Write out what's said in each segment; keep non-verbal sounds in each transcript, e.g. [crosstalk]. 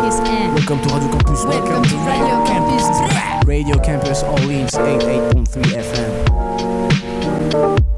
Welcome to Radio Campus. Welcome to Radio Campus. Radio Campus Orleans 88.3 FM.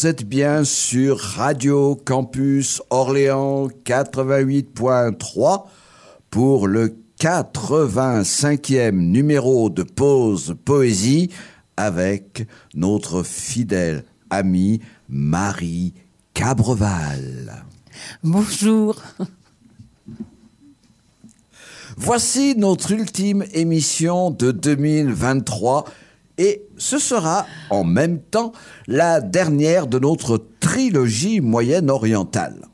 Vous êtes bien sur Radio Campus Orléans 88.3 pour le 85e numéro de Pause Poésie avec notre fidèle amie Marie Cabreval. Bonjour. Voici notre ultime émission de 2023 et ce sera en même temps la dernière de notre trilogie moyenne-orientale.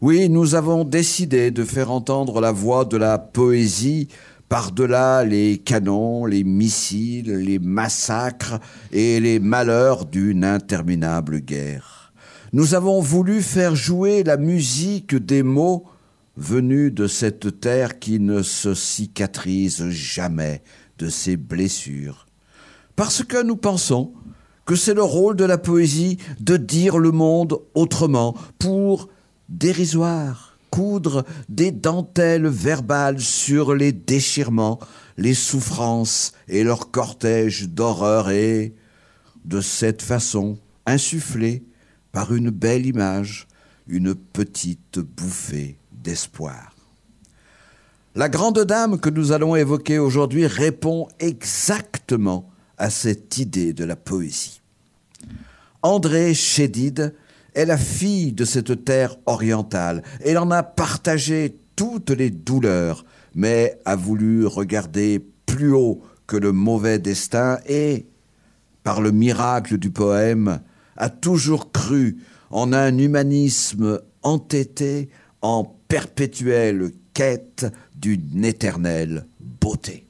Oui, nous avons décidé de faire entendre la voix de la poésie par-delà les canons, les missiles, les massacres et les malheurs d'une interminable guerre. Nous avons voulu faire jouer la musique des mots venus de cette terre qui ne se cicatrise jamais de ses blessures. Parce que nous pensons que c'est le rôle de la poésie de dire le monde autrement, pour dérisoire, coudre des dentelles verbales sur les déchirements, les souffrances et leur cortège d'horreur et, de cette façon, insuffler par une belle image une petite bouffée d'espoir. La grande dame que nous allons évoquer aujourd'hui répond exactement à cette idée de la poésie. André Chédid est la fille de cette terre orientale. Elle en a partagé toutes les douleurs, mais a voulu regarder plus haut que le mauvais destin et, par le miracle du poème, a toujours cru en un humanisme entêté en perpétuelle quête d'une éternelle beauté.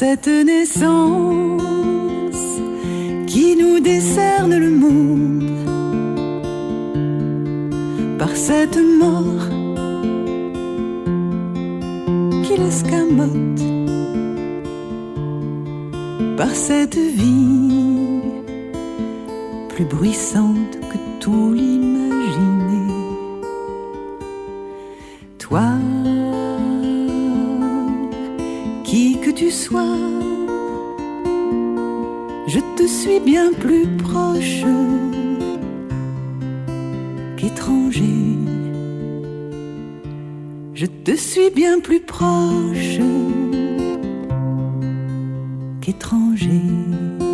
Cette naissance qui nous décerne le monde, par cette mort qui l'escamote, par cette vie plus bruissante que tout l'imaginer. Toi, sois, je te suis bien plus proche qu'étranger. Je te suis bien plus proche qu'étranger.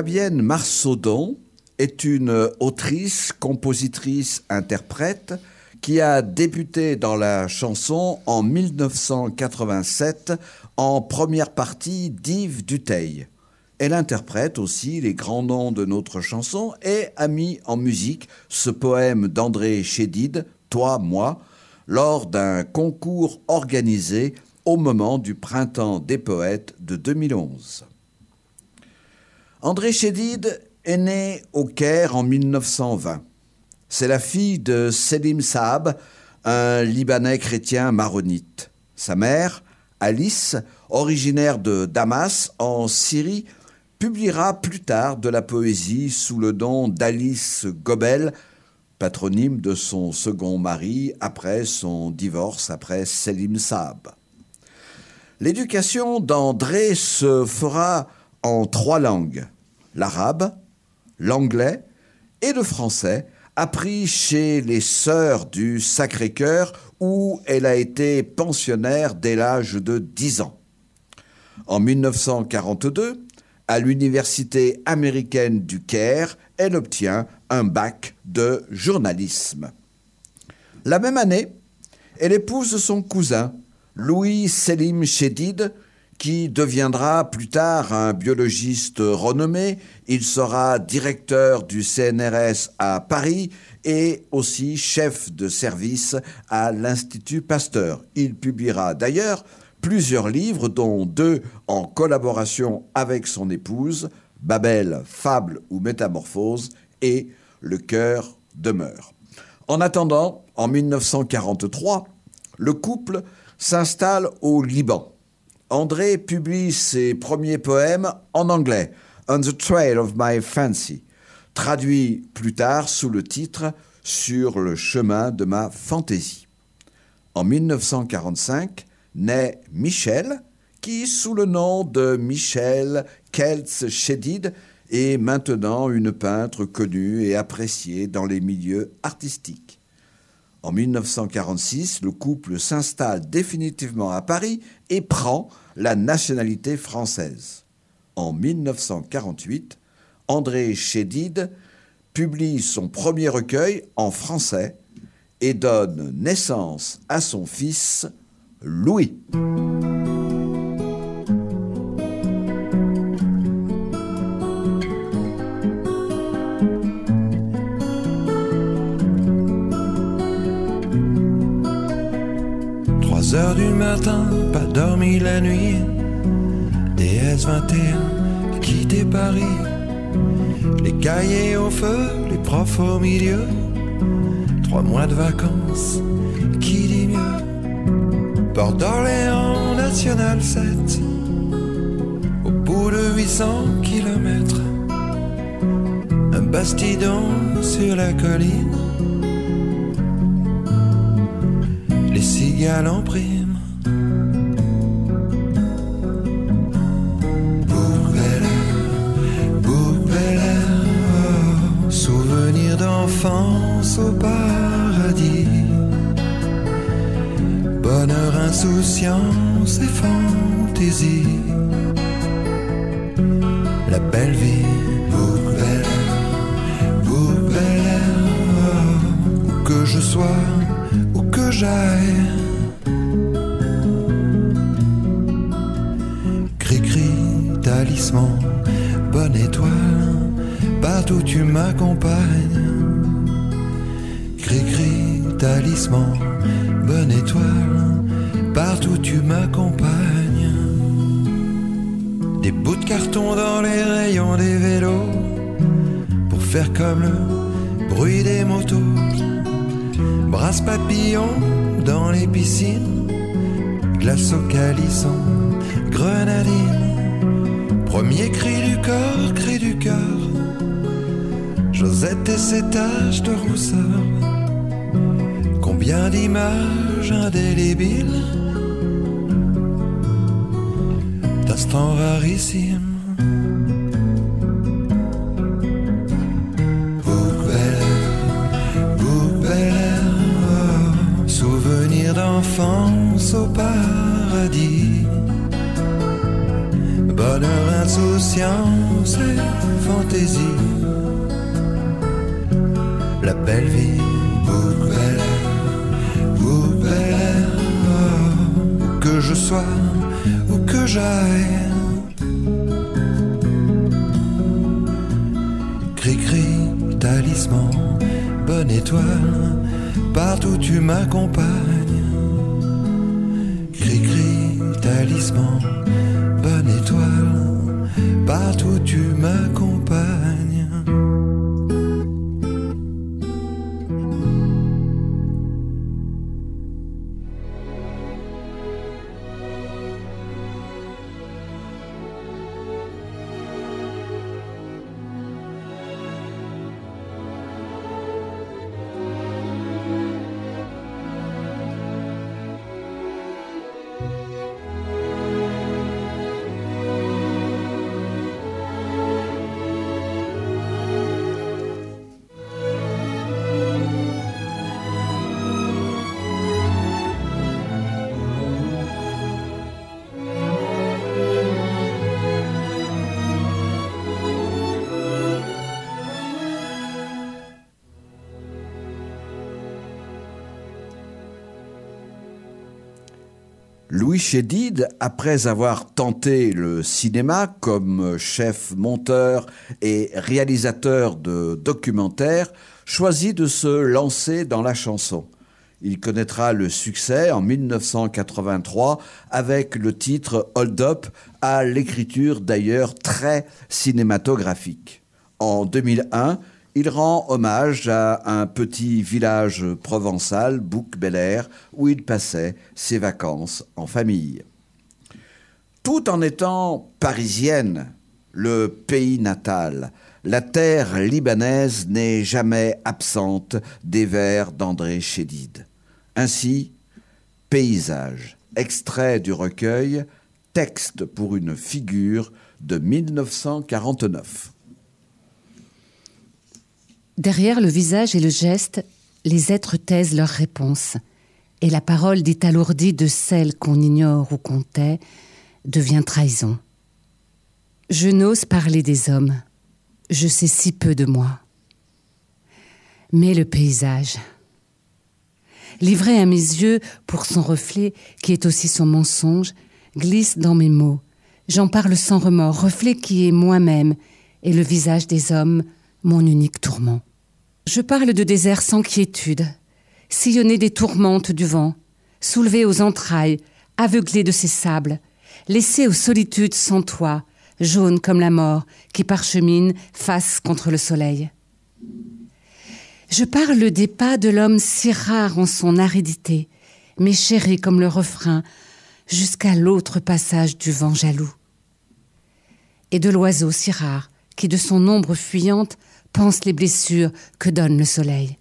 Fabienne Marsaudon est une autrice, compositrice, interprète qui a débuté dans la chanson en 1987 en première partie d'Yves Duteil. Elle interprète aussi les grands noms de notre chanson et a mis en musique ce poème d'André Chédid, Toi, moi, lors d'un concours organisé au moment du printemps des poètes de 2011. André Chédid est né au Caire en 1920. C'est la fille de Selim Saab, un Libanais chrétien maronite. Sa mère, Alice, originaire de Damas, en Syrie, publiera plus tard de la poésie sous le nom d'Alice Gobel, patronyme de son second mari après son divorce après Selim Saab. L'éducation d'André se fera en trois langues, l'arabe, l'anglais et le français, appris chez les sœurs du Sacré-Cœur où elle a été pensionnaire dès l'âge de 10 ans. En 1942, à l'université américaine du Caire, elle obtient un bac de journalisme. La même année, elle épouse son cousin, Louis Selim Chédid, qui deviendra plus tard un biologiste renommé. Il sera directeur du CNRS à Paris et aussi chef de service à l'Institut Pasteur. Il publiera d'ailleurs plusieurs livres, dont deux en collaboration avec son épouse, Babel, Fable ou Métamorphose et Le cœur demeure. En attendant, en 1943, le couple s'installe au Liban. André publie ses premiers poèmes en anglais, On the Trail of My Fancy, traduit plus tard sous le titre Sur le chemin de ma fantaisie. En 1945 naît Michel, qui, sous le nom de Michel Keltz Chédid, est maintenant une peintre connue et appréciée dans les milieux artistiques. En 1946, le couple s'installe définitivement à Paris et prend la nationalité française. En 1948, André Chédid publie son premier recueil en français et donne naissance à son fils Louis. Heures du matin, pas dormi la nuit. DS21, quitté Paris. Les cahiers au feu, les profs au milieu. Trois mois de vacances, qui dit mieux? Port d'Orléans, National 7. Au bout de 800 kilomètres. Un bastidon sur la colline. Les cigales en prime. Pour Bel Air, Air, souvenir d'enfance au paradis. Bonheur, insouciance et fantaisie. La belle vie, pour Bel Air, pour Bel Air, où que je sois Cri-cri, talisman, bonne étoile, partout tu m'accompagnes. Cri-cri, talisman, bonne étoile, partout tu m'accompagnes. Des bouts de carton dans les rayons des vélos, pour faire comme le bruit des motos brasse papillon dans les piscines, glace au calisson, grenadine. Premier cri du corps, cri du cœur. Josette et ses taches de rousseur. Combien d'images indélébiles, d'instants rarissimes. D'enfance au paradis. Bonheur, insouciance et fantaisie. La belle vie, pour Bel Air, pour Bel Air, oh, où que je sois, où que j'aille. Cri-cri, talisman, bonne étoile, partout tu m'accompagnes. Bonne étoile, partout tu m'accompagnes. Chédid, après avoir tenté le cinéma comme chef monteur et réalisateur de documentaires, choisit de se lancer dans la chanson. Il connaîtra le succès en 1983 avec le titre Hold Up, à l'écriture d'ailleurs très cinématographique. En 2001, il rend hommage à un petit village provençal, Bouc Bel où il passait ses vacances en famille. Tout en étant parisienne, le pays natal, la terre libanaise n'est jamais absente des vers d'André Chédid. Ainsi, Paysage, extrait du recueil Texte pour une figure de 1949. Derrière le visage et le geste, les êtres taisent leurs réponses, et la parole dit alourdie de celle qu'on ignore ou qu'on tait devient trahison. Je n'ose parler des hommes, je sais si peu de moi. Mais le paysage, livré à mes yeux pour son reflet, qui est aussi son mensonge, glisse dans mes mots. J'en parle sans remords, reflet qui est moi-même, et le visage des hommes, mon unique tourment. Je parle de désert sans quiétude, sillonné des tourmentes du vent, soulevé aux entrailles, aveuglé de ses sables, laissé aux solitudes sans toit, jaune comme la mort qui parchemine face contre le soleil. Je parle des pas de l'homme si rare en son aridité, mais chéri comme le refrain, jusqu'à l'autre passage du vent jaloux. Et de l'oiseau si rare qui de son ombre fuyante pense les blessures que donne le soleil,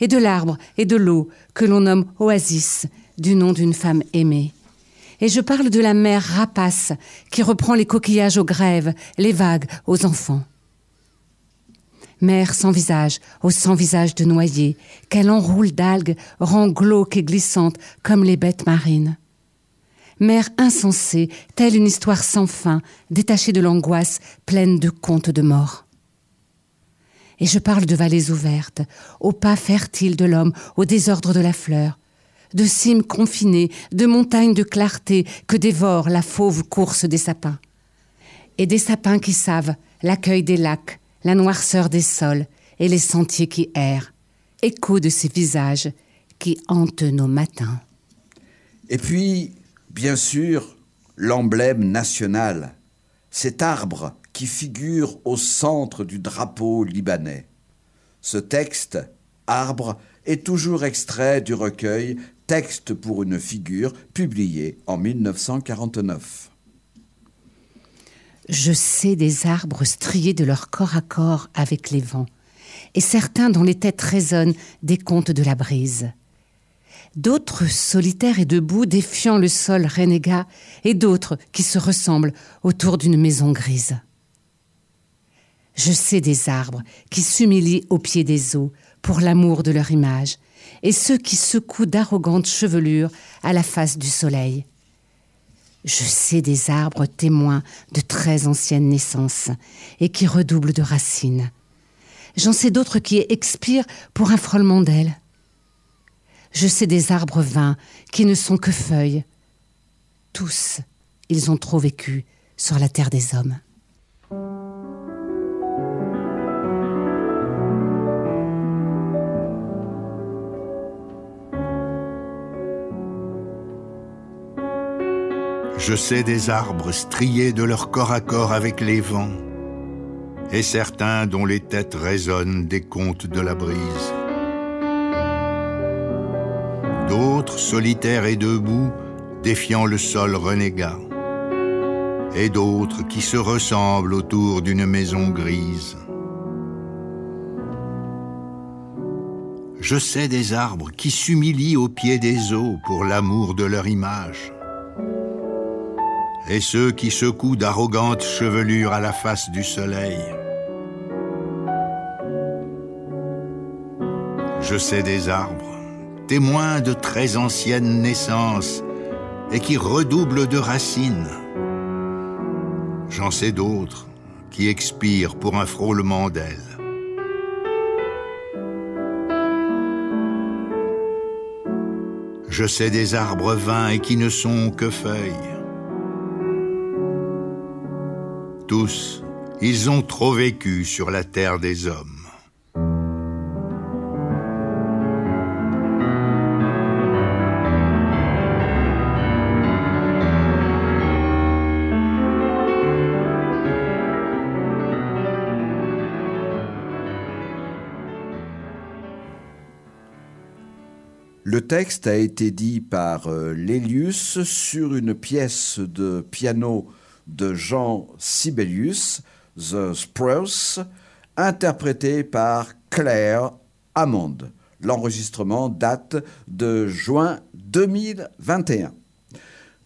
et de l'arbre et de l'eau que l'on nomme oasis du nom d'une femme aimée. Et je parle de la mer rapace qui reprend les coquillages aux grèves, les vagues aux enfants. Mer sans visage, au sans visage de noyer, qu'elle enroule d'algues, rend glauque et glissante comme les bêtes marines. Mer insensée, telle une histoire sans fin, détachée de l'angoisse, pleine de contes de mort. Et je parle de vallées ouvertes, aux pas fertiles de l'homme, au désordre de la fleur, de cimes confinées, de montagnes de clarté que dévore la fauve course des sapins. Et des sapins qui savent l'accueil des lacs, la noirceur des sols et les sentiers qui errent, écho de ces visages qui hantent nos matins. Et puis, bien sûr, l'emblème national, cet arbre qui figure au centre du drapeau libanais. Ce texte, Arbre, est toujours extrait du recueil Texte pour une figure, publié en 1949. Je sais des arbres striés de leur corps à corps avec les vents, et certains dont les têtes résonnent des contes de la brise. D'autres solitaires et debout, défiant le sol renégat, et d'autres qui se ressemblent autour d'une maison grise. Je sais des arbres qui s'humilient au pied des eaux pour l'amour de leur image, et ceux qui secouent d'arrogantes chevelures à la face du soleil. Je sais des arbres témoins de très anciennes naissances et qui redoublent de racines. J'en sais d'autres qui expirent pour un frôlement d'ailes. Je sais des arbres vains qui ne sont que feuilles. Tous, ils ont trop vécu sur la terre des hommes. Je sais des arbres striés de leur corps à corps avec les vents, et certains dont les têtes résonnent des contes de la brise. D'autres solitaires et debout, défiant le sol renégat, et d'autres qui se ressemblent autour d'une maison grise. Je sais des arbres qui s'humilient au pied des eaux pour l'amour de leur image et ceux qui secouent d'arrogantes chevelures à la face du soleil. Je sais des arbres, témoins de très anciennes naissances, et qui redoublent de racines. J'en sais d'autres qui expirent pour un frôlement d'ailes. Je sais des arbres vains et qui ne sont que feuilles. Tous, ils ont trop vécu sur la terre des hommes. Le texte a été dit par euh, Lélius sur une pièce de piano de Jean Sibelius, The Spruce, interprété par Claire Hammond. L'enregistrement date de juin 2021.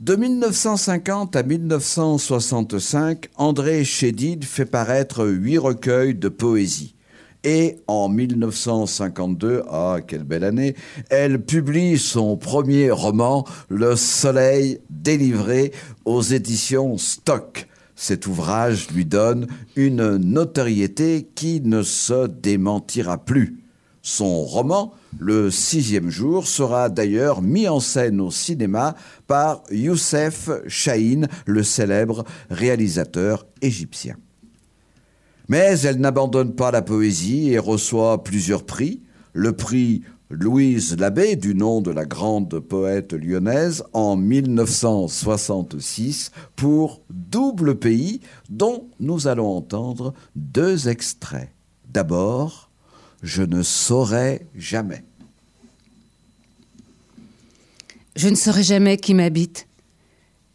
De 1950 à 1965, André Chédid fait paraître huit recueils de poésie. Et en 1952, ah quelle belle année, elle publie son premier roman, Le Soleil délivré aux éditions Stock. Cet ouvrage lui donne une notoriété qui ne se démentira plus. Son roman, Le sixième jour, sera d'ailleurs mis en scène au cinéma par Youssef Chahine, le célèbre réalisateur égyptien. Mais elle n'abandonne pas la poésie et reçoit plusieurs prix. Le prix Louise Labbé, du nom de la grande poète lyonnaise, en 1966 pour Double Pays, dont nous allons entendre deux extraits. D'abord, Je ne saurais jamais. Je ne saurais jamais qui m'habite.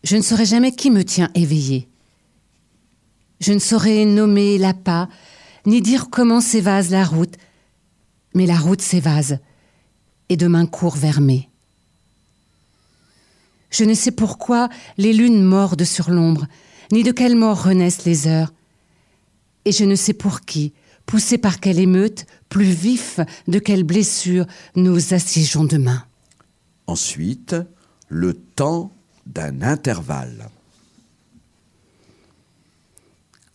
Je ne saurais jamais qui me tient éveillé. Je ne saurais nommer l'appât, ni dire comment s'évase la route, mais la route s'évase, et demain court vers mai. Je ne sais pourquoi les lunes mordent sur l'ombre, ni de quelle mort renaissent les heures. Et je ne sais pour qui, poussé par quelle émeute, plus vif de quelle blessure nous assiégeons demain. Ensuite, le temps d'un intervalle.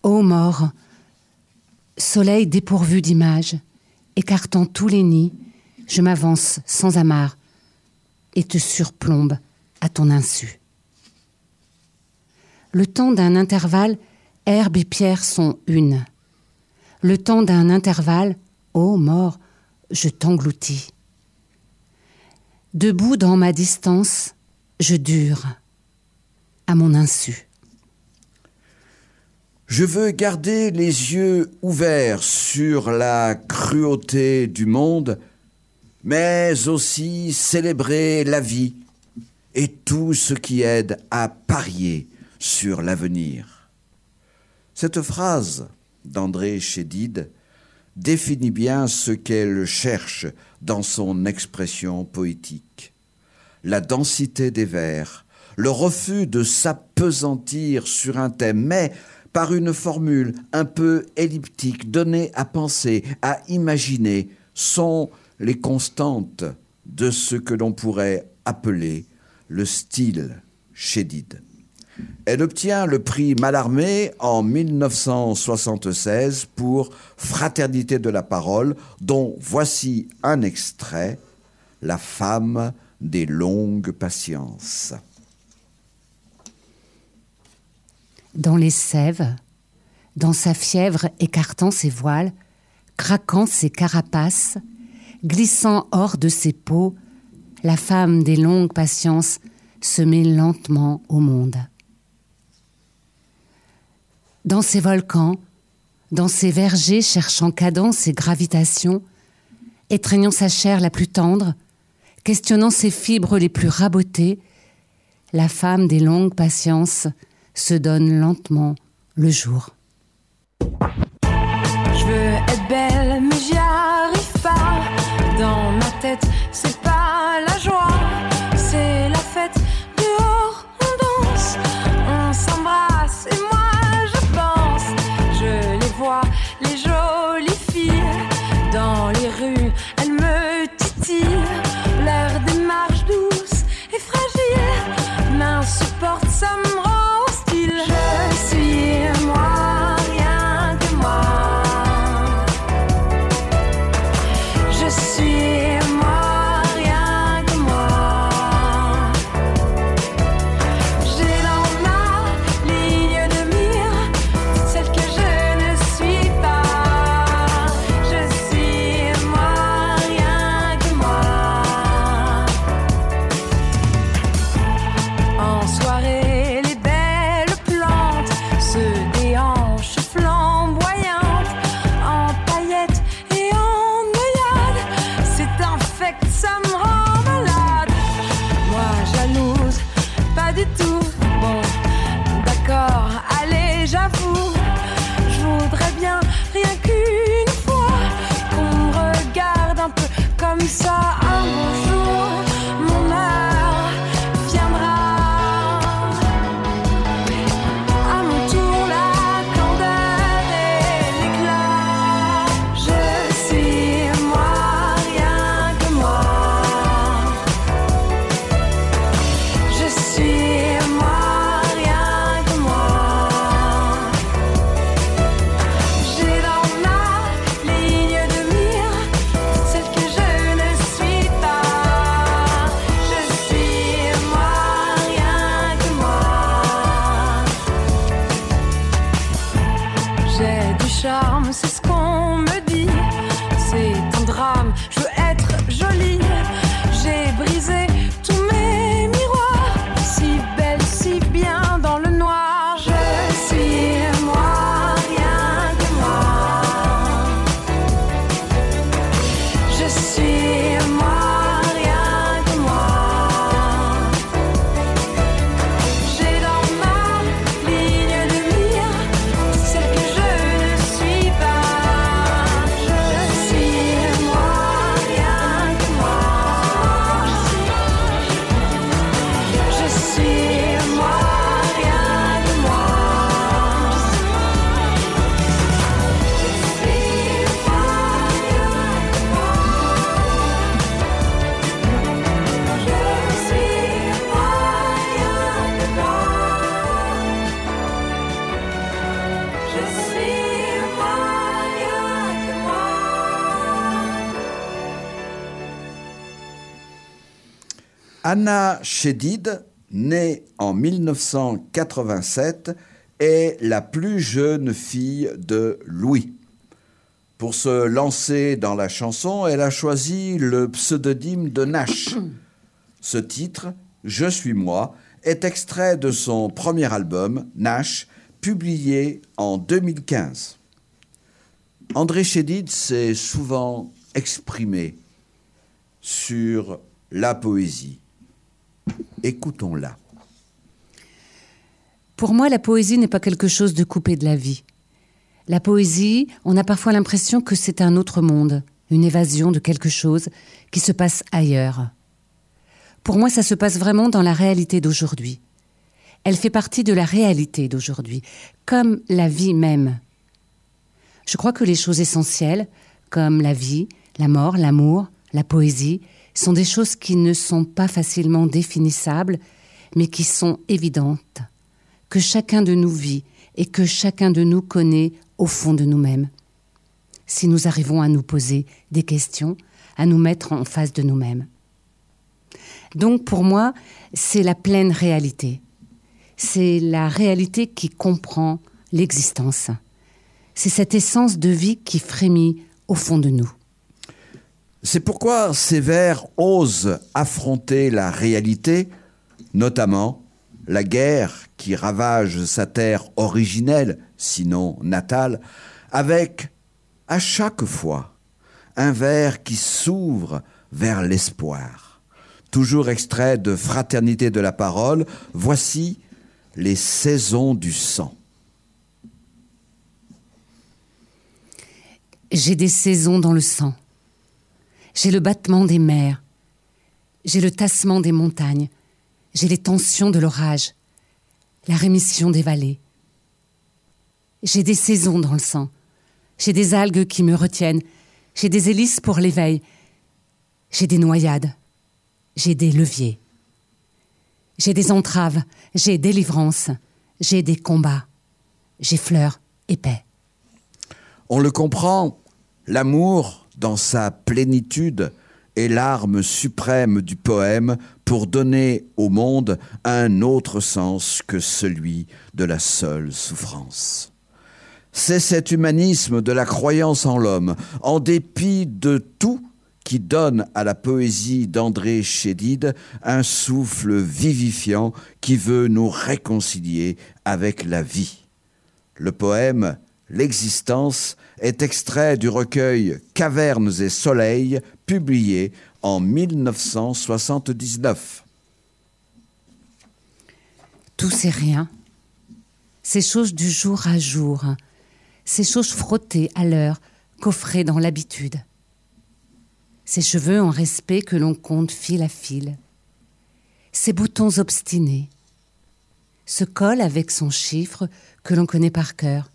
Ô mort, soleil dépourvu d'images, écartant tous les nids, je m'avance sans amarre et te surplombe à ton insu. Le temps d'un intervalle, herbe et pierre sont une. Le temps d'un intervalle, ô mort, je t'engloutis. Debout dans ma distance, je dure à mon insu. Je veux garder les yeux ouverts sur la cruauté du monde, mais aussi célébrer la vie et tout ce qui aide à parier sur l'avenir. Cette phrase d'André Chédid définit bien ce qu'elle cherche dans son expression poétique. La densité des vers, le refus de s'apesantir sur un thème, mais par une formule un peu elliptique, donnée à penser, à imaginer, sont les constantes de ce que l'on pourrait appeler le style Chédid. Elle obtient le prix Mallarmé en 1976 pour Fraternité de la parole, dont voici un extrait, La femme des longues patiences. Dans les sèves, dans sa fièvre écartant ses voiles, craquant ses carapaces, glissant hors de ses peaux, la femme des longues patiences se met lentement au monde. Dans ces volcans, dans ces vergers cherchant cadence et gravitation, étreignant sa chair la plus tendre, questionnant ses fibres les plus rabotées, la femme des longues patiences se donne lentement le jour. Je veux être belle, mais j'y arrive pas. Dans ma tête, c'est Anna Chédid, née en 1987, est la plus jeune fille de Louis. Pour se lancer dans la chanson, elle a choisi le pseudonyme de Nash. Ce titre, Je suis moi, est extrait de son premier album, Nash, publié en 2015. André Chédid s'est souvent exprimé sur la poésie. Écoutons-la. Pour moi, la poésie n'est pas quelque chose de coupé de la vie. La poésie, on a parfois l'impression que c'est un autre monde, une évasion de quelque chose qui se passe ailleurs. Pour moi, ça se passe vraiment dans la réalité d'aujourd'hui. Elle fait partie de la réalité d'aujourd'hui, comme la vie même. Je crois que les choses essentielles, comme la vie, la mort, l'amour, la poésie, sont des choses qui ne sont pas facilement définissables, mais qui sont évidentes, que chacun de nous vit et que chacun de nous connaît au fond de nous-mêmes. Si nous arrivons à nous poser des questions, à nous mettre en face de nous-mêmes. Donc pour moi, c'est la pleine réalité. C'est la réalité qui comprend l'existence. C'est cette essence de vie qui frémit au fond de nous. C'est pourquoi ces vers osent affronter la réalité, notamment la guerre qui ravage sa terre originelle, sinon natale, avec à chaque fois un vers qui s'ouvre vers l'espoir. Toujours extrait de Fraternité de la parole, voici les saisons du sang. J'ai des saisons dans le sang. J'ai le battement des mers. J'ai le tassement des montagnes. J'ai les tensions de l'orage. La rémission des vallées. J'ai des saisons dans le sang. J'ai des algues qui me retiennent. J'ai des hélices pour l'éveil. J'ai des noyades. J'ai des leviers. J'ai des entraves. J'ai délivrance. J'ai des combats. J'ai fleurs et paix. On le comprend, l'amour, dans sa plénitude, est l'arme suprême du poème pour donner au monde un autre sens que celui de la seule souffrance. C'est cet humanisme de la croyance en l'homme, en dépit de tout, qui donne à la poésie d'André Chédid un souffle vivifiant qui veut nous réconcilier avec la vie. Le poème L'existence est extrait du recueil Cavernes et Soleil, publié en 1979. Tout c'est rien. Ces choses du jour à jour. Ces choses frottées à l'heure, coffrées dans l'habitude. Ces cheveux en respect que l'on compte fil à fil. Ces boutons obstinés. Ce col avec son chiffre que l'on connaît par cœur.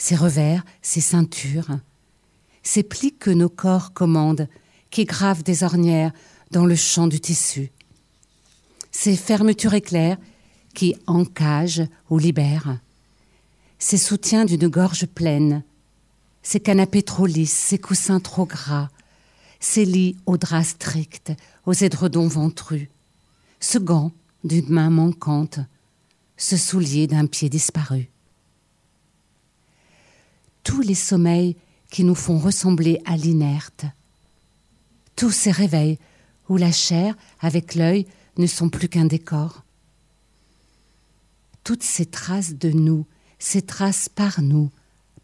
Ces revers, ces ceintures. Ces plis que nos corps commandent, qui gravent des ornières dans le champ du tissu. Ces fermetures éclairs qui encagent ou libèrent. Ces soutiens d'une gorge pleine. Ces canapés trop lisses, ces coussins trop gras. Ces lits aux draps stricts, aux édredons ventrus. Ce gant d'une main manquante. Ce soulier d'un pied disparu. Tous les sommeils qui nous font ressembler à l'inerte tous ces réveils où la chair avec l'œil ne sont plus qu'un décor. Toutes ces traces de nous, ces traces par nous,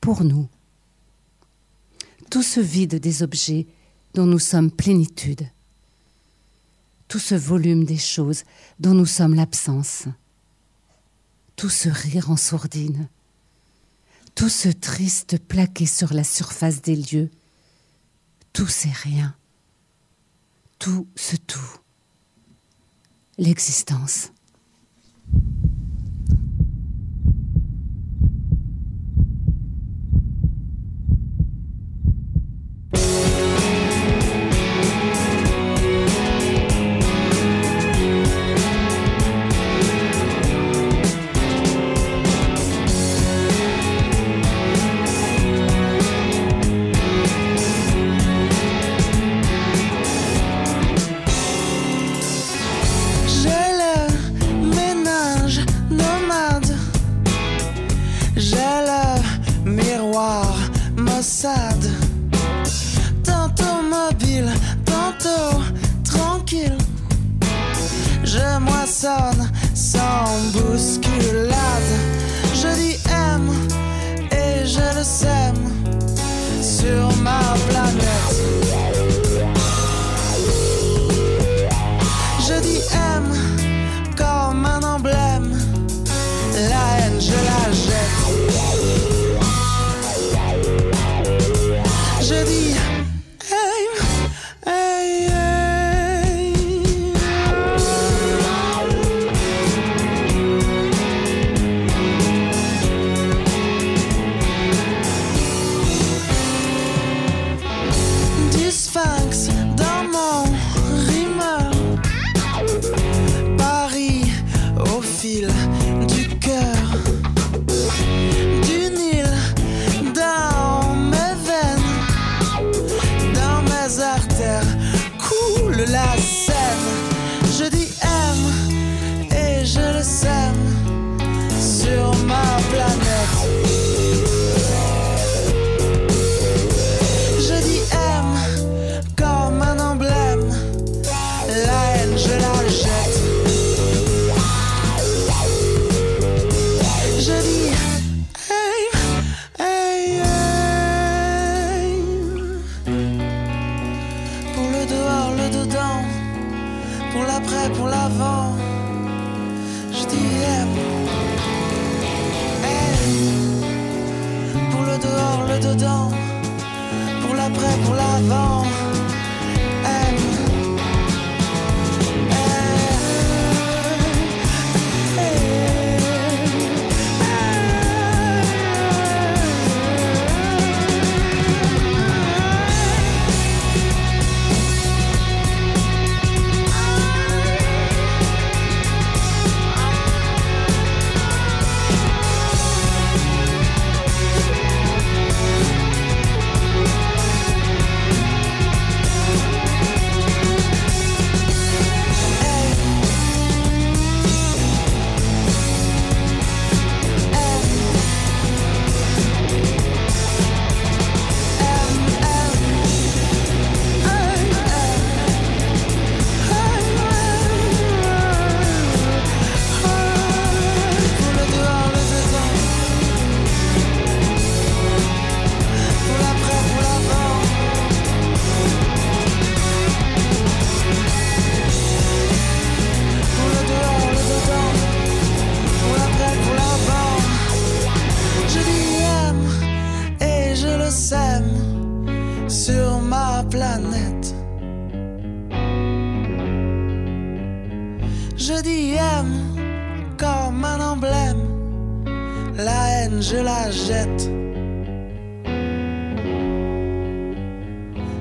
pour nous. Tout ce vide des objets dont nous sommes plénitude. Tout ce volume des choses dont nous sommes l'absence. Tout ce rire en sourdine. Tout ce triste plaqué sur la surface des lieux. Tout ces rien tout ce tout, l'existence.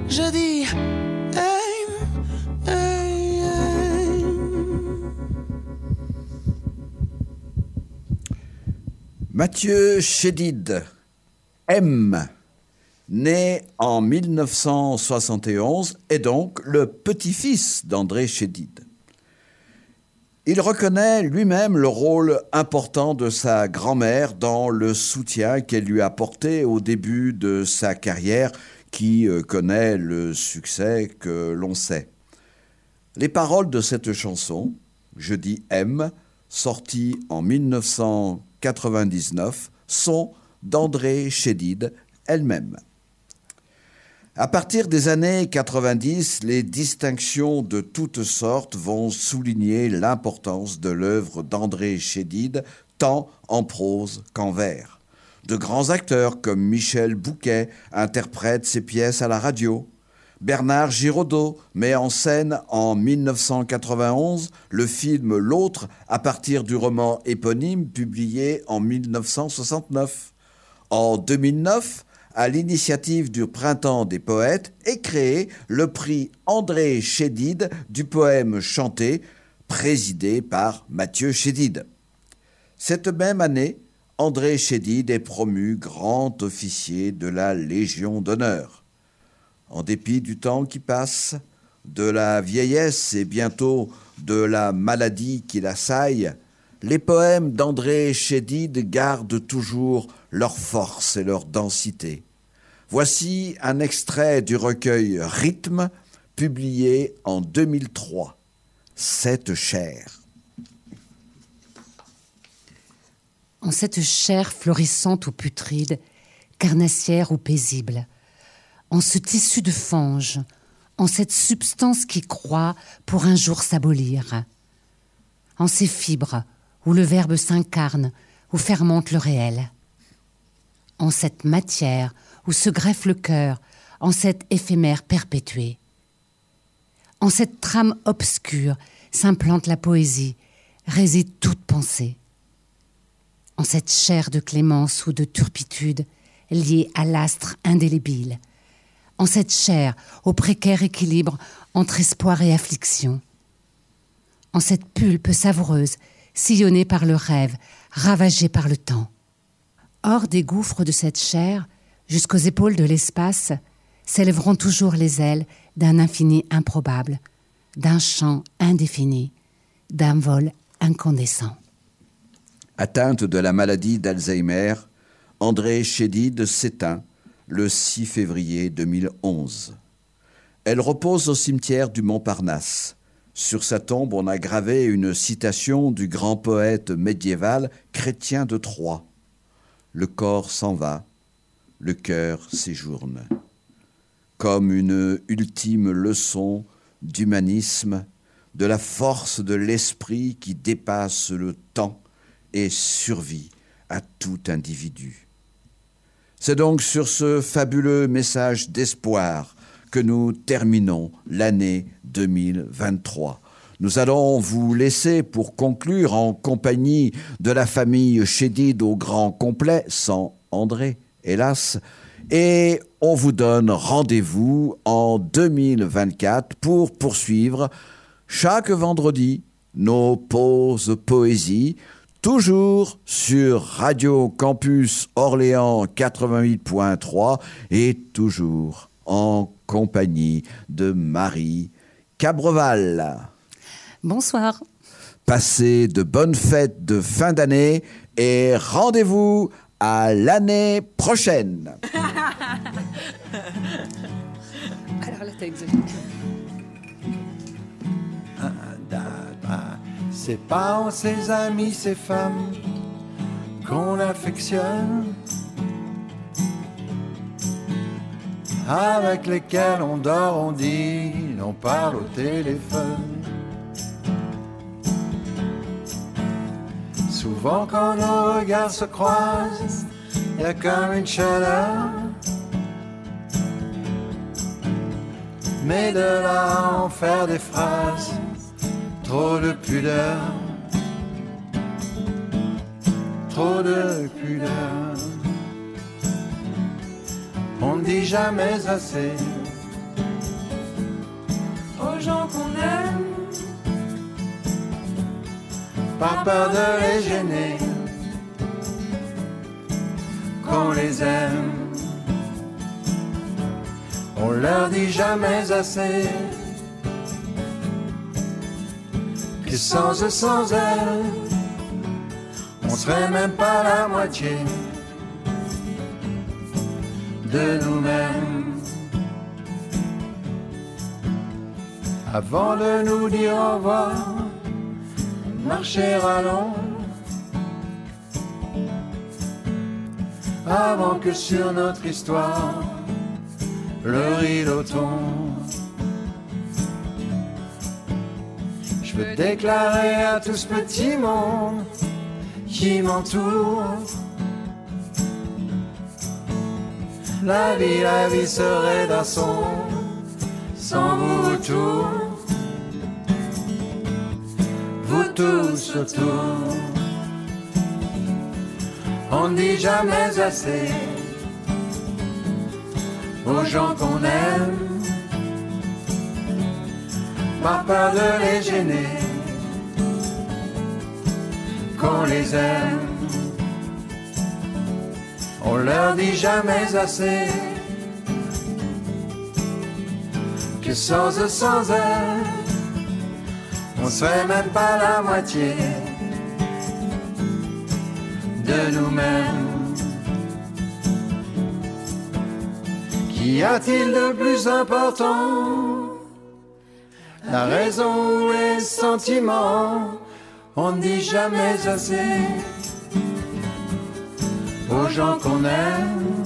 Je dis. Mathieu Chédid, M, né en 1971, est donc le petit-fils d'André Chédid. Il reconnaît lui-même le rôle important de sa grand-mère dans le soutien qu'elle lui a apporté au début de sa carrière qui euh, connaît le succès que l'on sait. Les paroles de cette chanson, Je dis M, sortie en 1999, sont d'André Chédid elle-même. À partir des années 90, les distinctions de toutes sortes vont souligner l'importance de l'œuvre d'André Chédid, tant en prose qu'en vers. De grands acteurs comme Michel Bouquet interprètent ses pièces à la radio. Bernard Giraudot met en scène en 1991 le film L'autre à partir du roman éponyme publié en 1969. En 2009, à l'initiative du Printemps des poètes, est créé le prix André Chédid du poème chanté, présidé par Mathieu Chédid. Cette même année, André Chédid est promu grand officier de la Légion d'honneur. En dépit du temps qui passe, de la vieillesse et bientôt de la maladie qui l'assaille, les poèmes d'André Chédid gardent toujours leur force et leur densité. Voici un extrait du recueil Rythme, publié en 2003. Cette chair. En cette chair florissante ou putride, carnassière ou paisible, en ce tissu de fange, en cette substance qui croit pour un jour s'abolir, en ces fibres où le verbe s'incarne, où fermente le réel, en cette matière où se greffe le cœur, en cette éphémère perpétuée. En cette trame obscure s'implante la poésie, réside toute pensée. En cette chair de clémence ou de turpitude liée à l'astre indélébile. En cette chair au précaire équilibre entre espoir et affliction. En cette pulpe savoureuse, sillonnée par le rêve, ravagée par le temps. Hors des gouffres de cette chair, jusqu'aux épaules de l'espace, s'élèveront toujours les ailes d'un infini improbable, d'un chant indéfini, d'un vol incandescent. Atteinte de la maladie d'Alzheimer, André Chédid s'éteint le 6 février 2011. Elle repose au cimetière du Montparnasse. Sur sa tombe, on a gravé une citation du grand poète médiéval Chrétien de Troyes. Le corps s'en va, le cœur séjourne. Comme une ultime leçon d'humanisme, de la force de l'esprit qui dépasse le temps et survit à tout individu. C'est donc sur ce fabuleux message d'espoir que nous terminons l'année 2023. Nous allons vous laisser pour conclure en compagnie de la famille Chédid au grand complet, sans André, hélas, et on vous donne rendez-vous en 2024 pour poursuivre chaque vendredi nos pauses poésie, toujours sur Radio Campus Orléans 88.3 et toujours en compagnie de Marie Cabreval. Bonsoir. Passez de bonnes fêtes de fin d'année et rendez-vous à l'année prochaine. [laughs] Alors là, C'est pas ses amis, ses femmes qu'on affectionne, avec lesquels on dort, on dîne, on parle au téléphone. Souvent quand nos regards se croisent, y a comme une chaleur. Mais de là en faire des phrases, trop de pudeur, trop de pudeur. On ne dit jamais assez aux gens qu'on aime, par peur de les gêner, qu'on les aime. On leur dit jamais assez que sans eux, sans elles, on serait même pas la moitié de nous-mêmes. Avant de nous dire au revoir, marcher à l'ombre. Avant que sur notre histoire, le rideau tombe. Je veux déclarer à tout ce petit monde qui m'entoure. La vie, la vie serait d'un son sans vous autour. Vous tous autour. On ne dit jamais assez aux gens qu'on aime, par peur de les gêner, qu'on les aime. On leur dit jamais assez que sans eux, sans eux, on serait même pas la moitié de nous-mêmes. Qu'y a-t-il de plus important La raison les sentiments On ne dit jamais assez aux gens qu'on aime.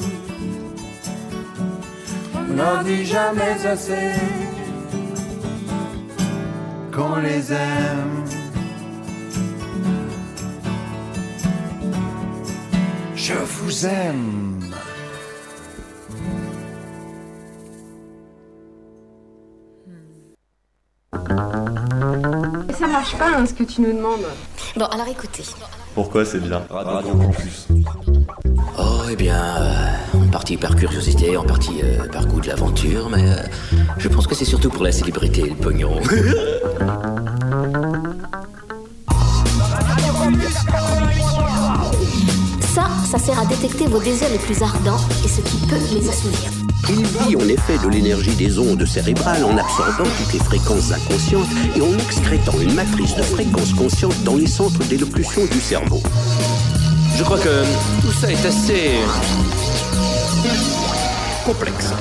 On leur dit jamais assez qu'on les aime. Je vous aime. Marche pas hein, ce que tu nous demandes. Bon, alors écoutez. Pourquoi c'est bien Radio Campus. Oh, eh bien, euh, en partie par curiosité, en partie euh, par goût de l'aventure, mais euh, je pense que c'est surtout pour la célébrité et le pognon. [laughs] Ça, ça sert à détecter vos désirs les plus ardents et ce qui peut les assouvir. Il vit en effet de l'énergie des ondes cérébrales en absorbant toutes les fréquences inconscientes et en excrétant une matrice de fréquences conscientes dans les centres d'élocution du cerveau. Je crois que tout ça est assez complexe.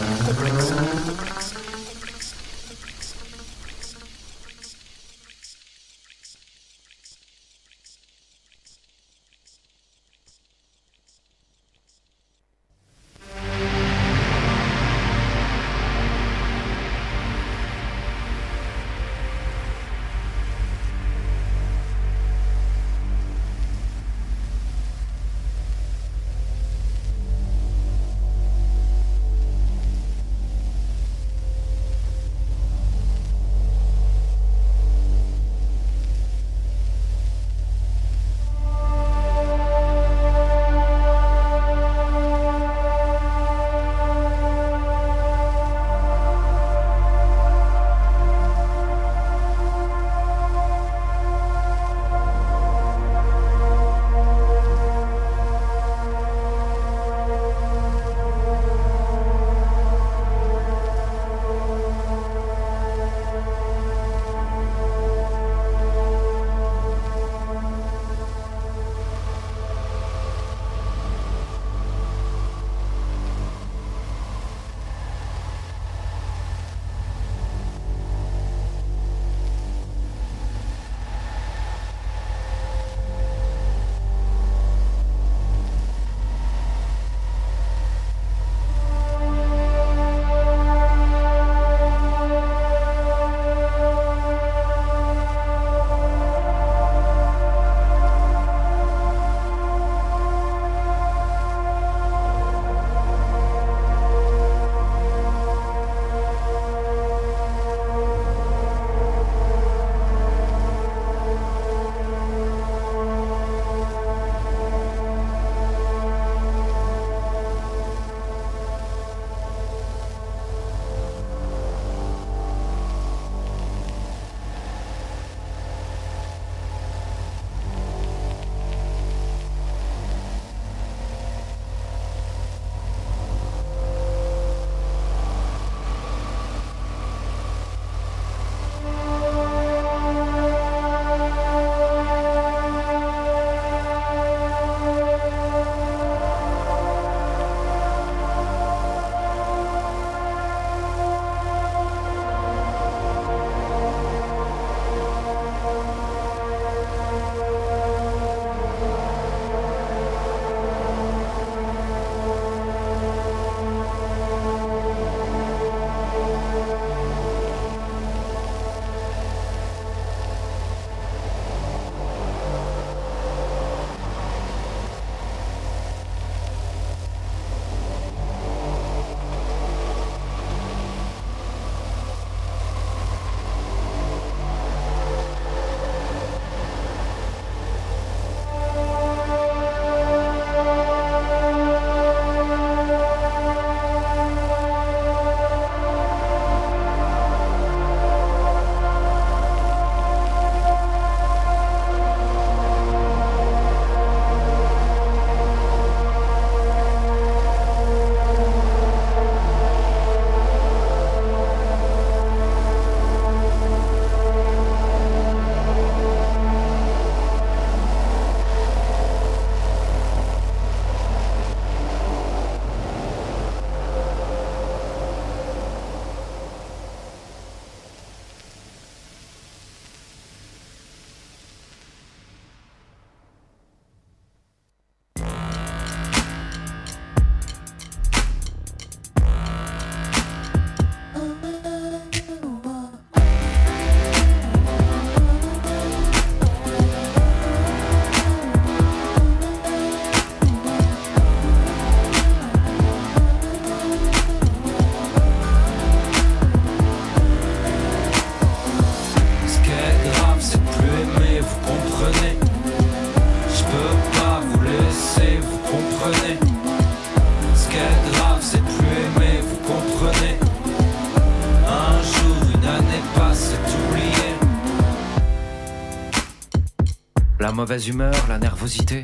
Mauvaise humeur, la nervosité.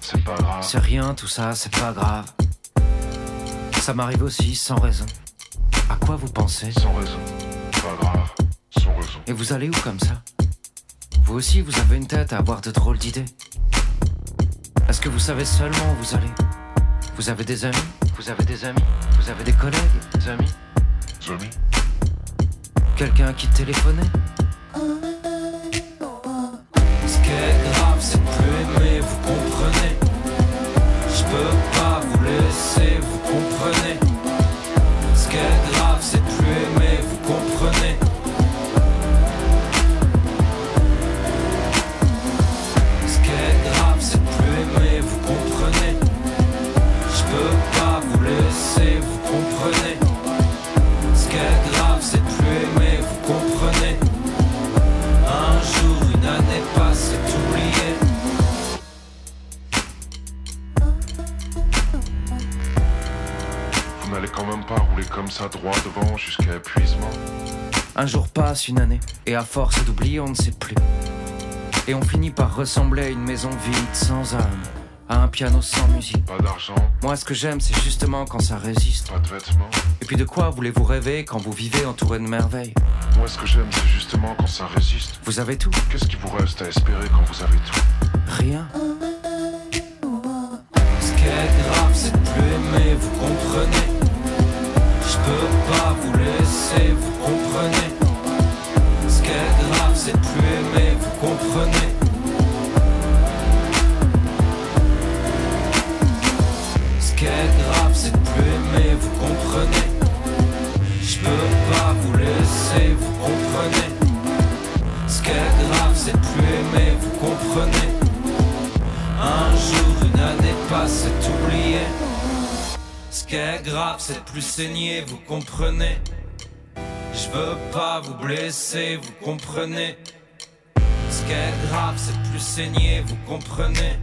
C'est pas grave. C'est rien, tout ça, c'est pas grave. Ça m'arrive aussi sans raison. À quoi vous pensez? Sans raison. Pas grave. Sans raison. Et vous allez où comme ça? Vous aussi, vous avez une tête à avoir de drôles d'idées. Est-ce que vous savez seulement où vous allez? Vous avez des amis? Vous avez des amis? Vous avez des collègues? Des amis? Amis? Quelqu'un qui téléphonait on ne sait plus. Et on finit par ressembler à une maison vide, sans âme, à un piano sans musique. Pas d'argent, Moi, ce que j'aime, c'est justement quand ça résiste. pas de vêtements. Et puis de quoi voulez-vous rêver quand vous vivez entouré de merveilles? Moi, ce que j'aime, c'est justement quand ça résiste. Vous avez tout Qu'est-ce qui vous reste à espérer quand vous avez tout? Rien. Comprenez. Ce qui est grave, c'est de plus saigner, vous comprenez.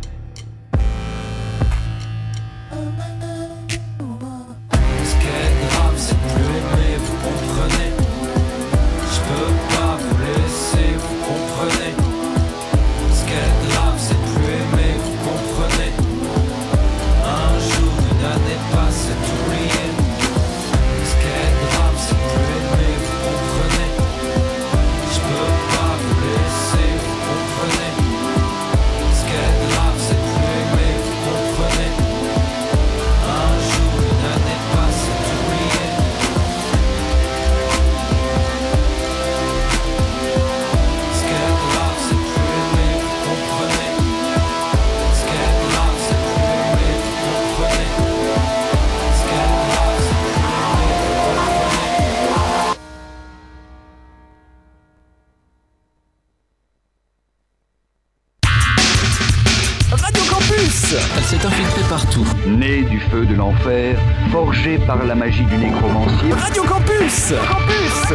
La magie du nécromancier. Radio Campus Campus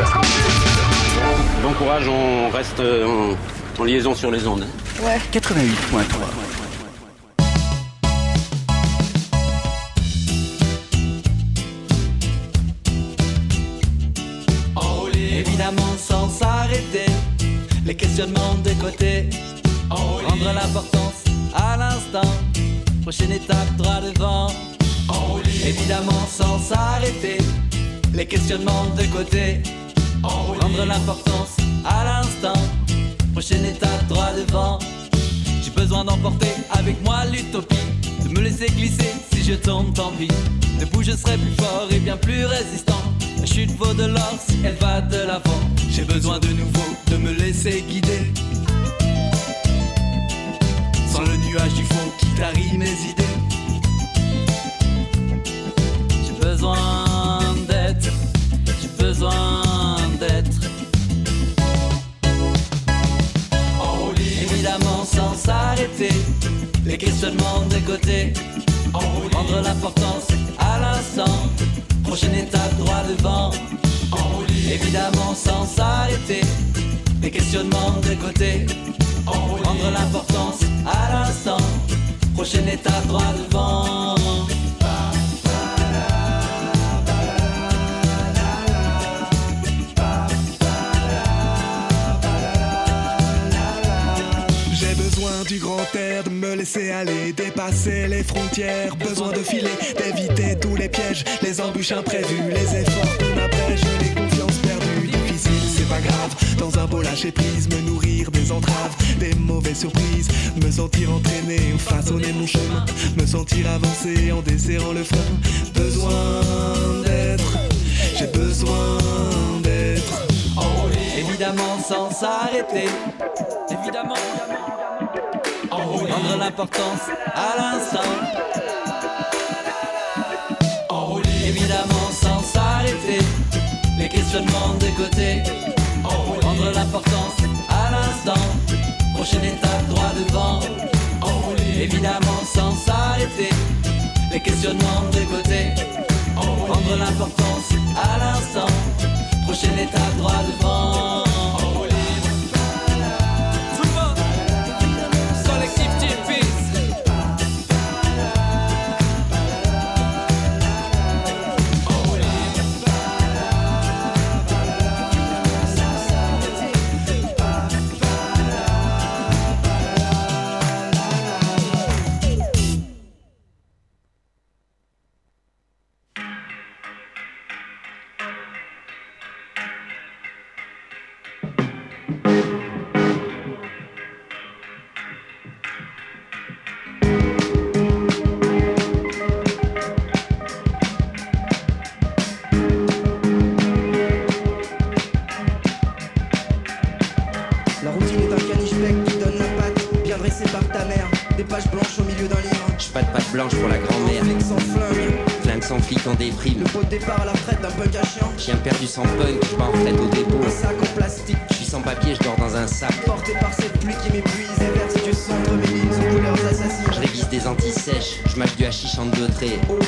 Bon courage, on reste euh, en, en liaison sur les ondes. hein. Ouais. 88.3 de côté. Rendre l'importance à l'instant, prochaine étape droit devant. J'ai besoin d'emporter avec moi l'utopie, de me laisser glisser si je tombe tant pis. Debout je serai plus fort et bien plus résistant. La chute vaut de l'or si elle va de l'avant. J'ai besoin de de les embûches imprévues, les efforts qu'on abrège, les confiances perdues. Difficile, c'est pas grave. Dans un beau lâcher prise, me nourrir des entraves, des mauvaises surprises. Me sentir entraîné, façonner mon chemin. Me sentir avancer en desserrant le frein. Besoin d'être, j'ai besoin d'être. Évidemment sans s'arrêter. Évidemment. Rendre l'importance à l'instant. Évidemment sans s'arrêter. Les questionnements de côté. Rendre l'importance à l'instant. Prochaine étape droit devant. Évidemment sans s'arrêter. Les questionnements de côté. Rendre l'importance à l'instant. Prochaine étape droit devant. Le pot de départ à la retraite d'un punk à chien. Chien perdu sans punk, j'pars en retraite au dépôt. Un sac en plastique. J'suis sans papier, j'dors dans un sac. Porté par cette pluie qui m'épuise et verse du entre mes lignes aux couleurs assassines. Je révise des anti-sèches, j'mâche du hachis en deux traits. Oh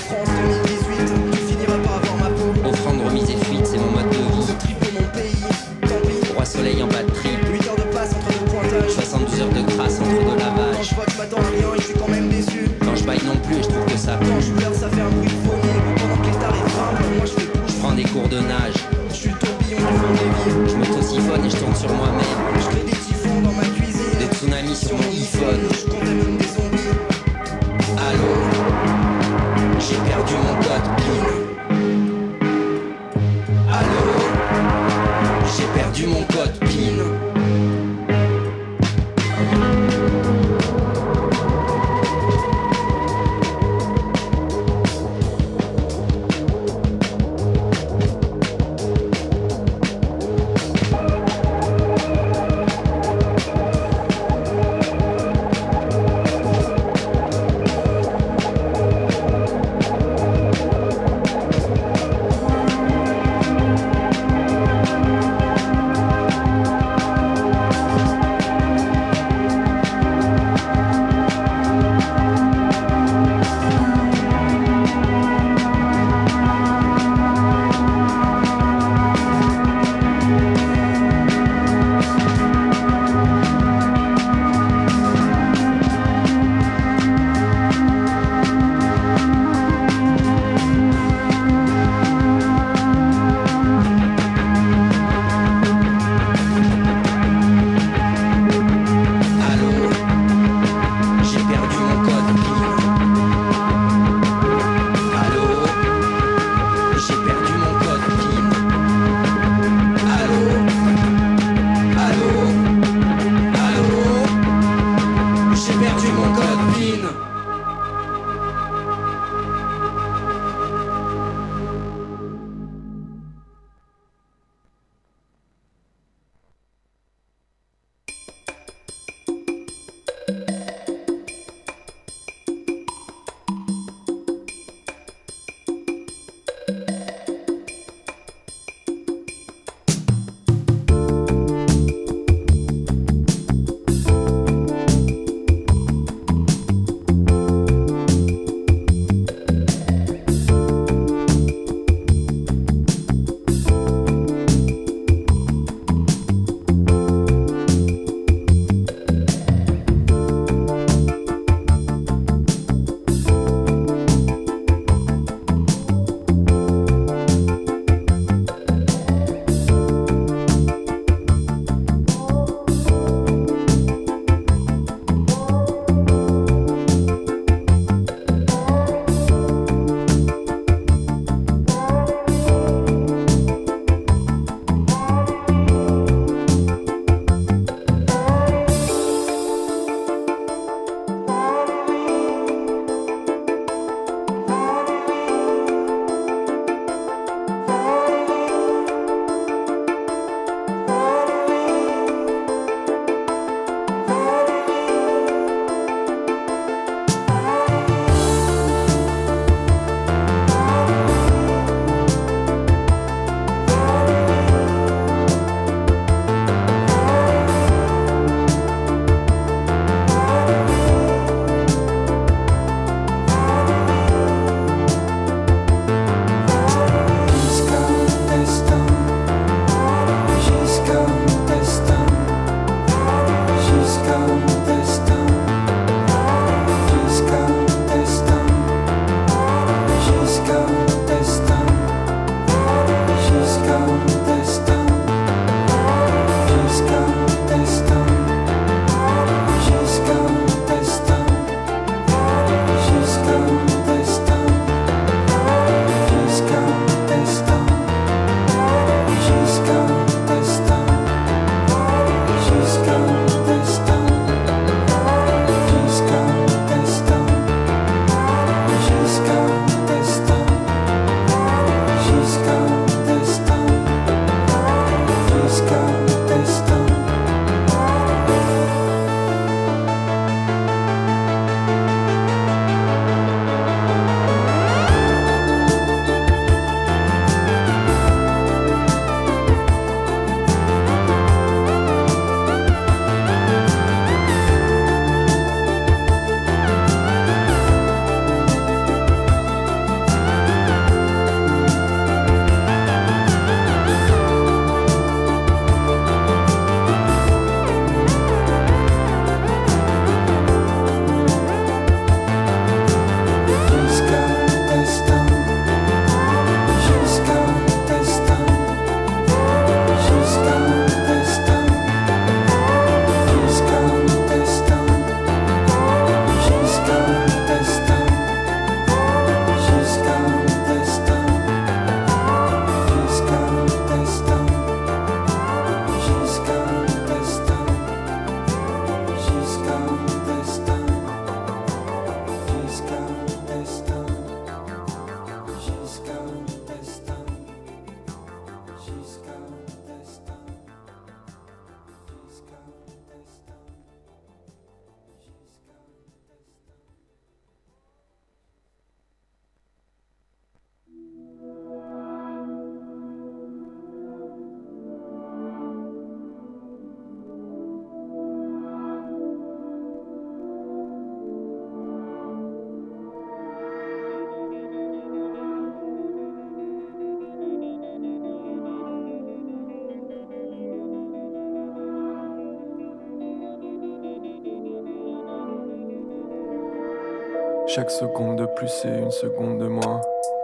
Chaque seconde de plus, c'est une seconde de moins.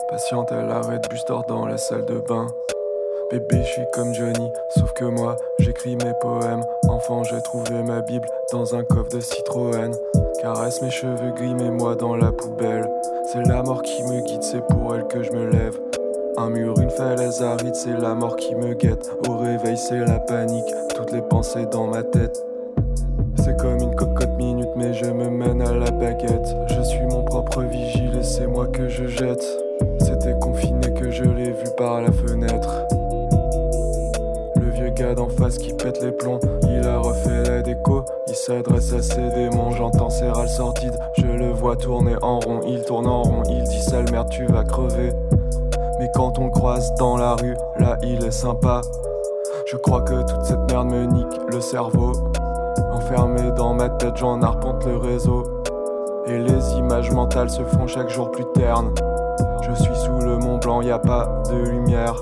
Patiente, elle arrête Bustor dans la salle de bain. Bébé, je suis comme Johnny, sauf que moi, j'écris mes poèmes. Enfant, j'ai trouvé ma Bible dans un coffre de Citroën. Caresse mes cheveux gris, mets-moi dans la poubelle. C'est la mort qui me guide, c'est pour elle que je me lève. Un mur, une falaise aride, c'est la mort qui me guette. Au réveil, c'est la panique, toutes les pensées dans ma tête. S'adresse à ses démons, j'entends ses râles sordides. Je le vois tourner en rond, il tourne en rond, il dit sale merde, tu vas crever. Mais quand on croise dans la rue, là il est sympa. Je crois que toute cette merde me nique le cerveau. Enfermé dans ma tête, j'en arpente le réseau. Et les images mentales se font chaque jour plus ternes. Je suis sous le Mont Blanc, y a pas de lumière.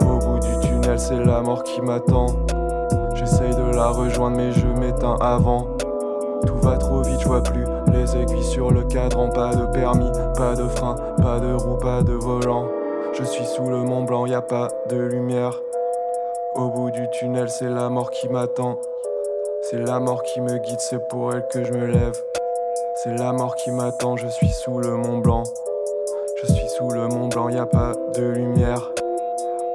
Au bout du tunnel, c'est la mort qui m'attend. La rejoindre, mais je m'éteins avant. Tout va trop vite, je vois plus les aiguilles sur le cadran. Pas de permis, pas de frein, pas de roue, pas de volant. Je suis sous le Mont Blanc, y a pas de lumière. Au bout du tunnel, c'est la mort qui m'attend. C'est la mort qui me guide, c'est pour elle que je me lève. C'est la mort qui m'attend, je suis sous le Mont Blanc. Je suis sous le Mont Blanc, y a pas de lumière.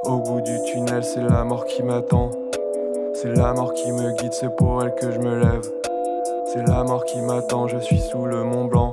Au bout du tunnel, c'est la mort qui m'attend. C'est la mort qui me guide, c'est pour elle que je me lève. C'est la mort qui m'attend, je suis sous le Mont Blanc.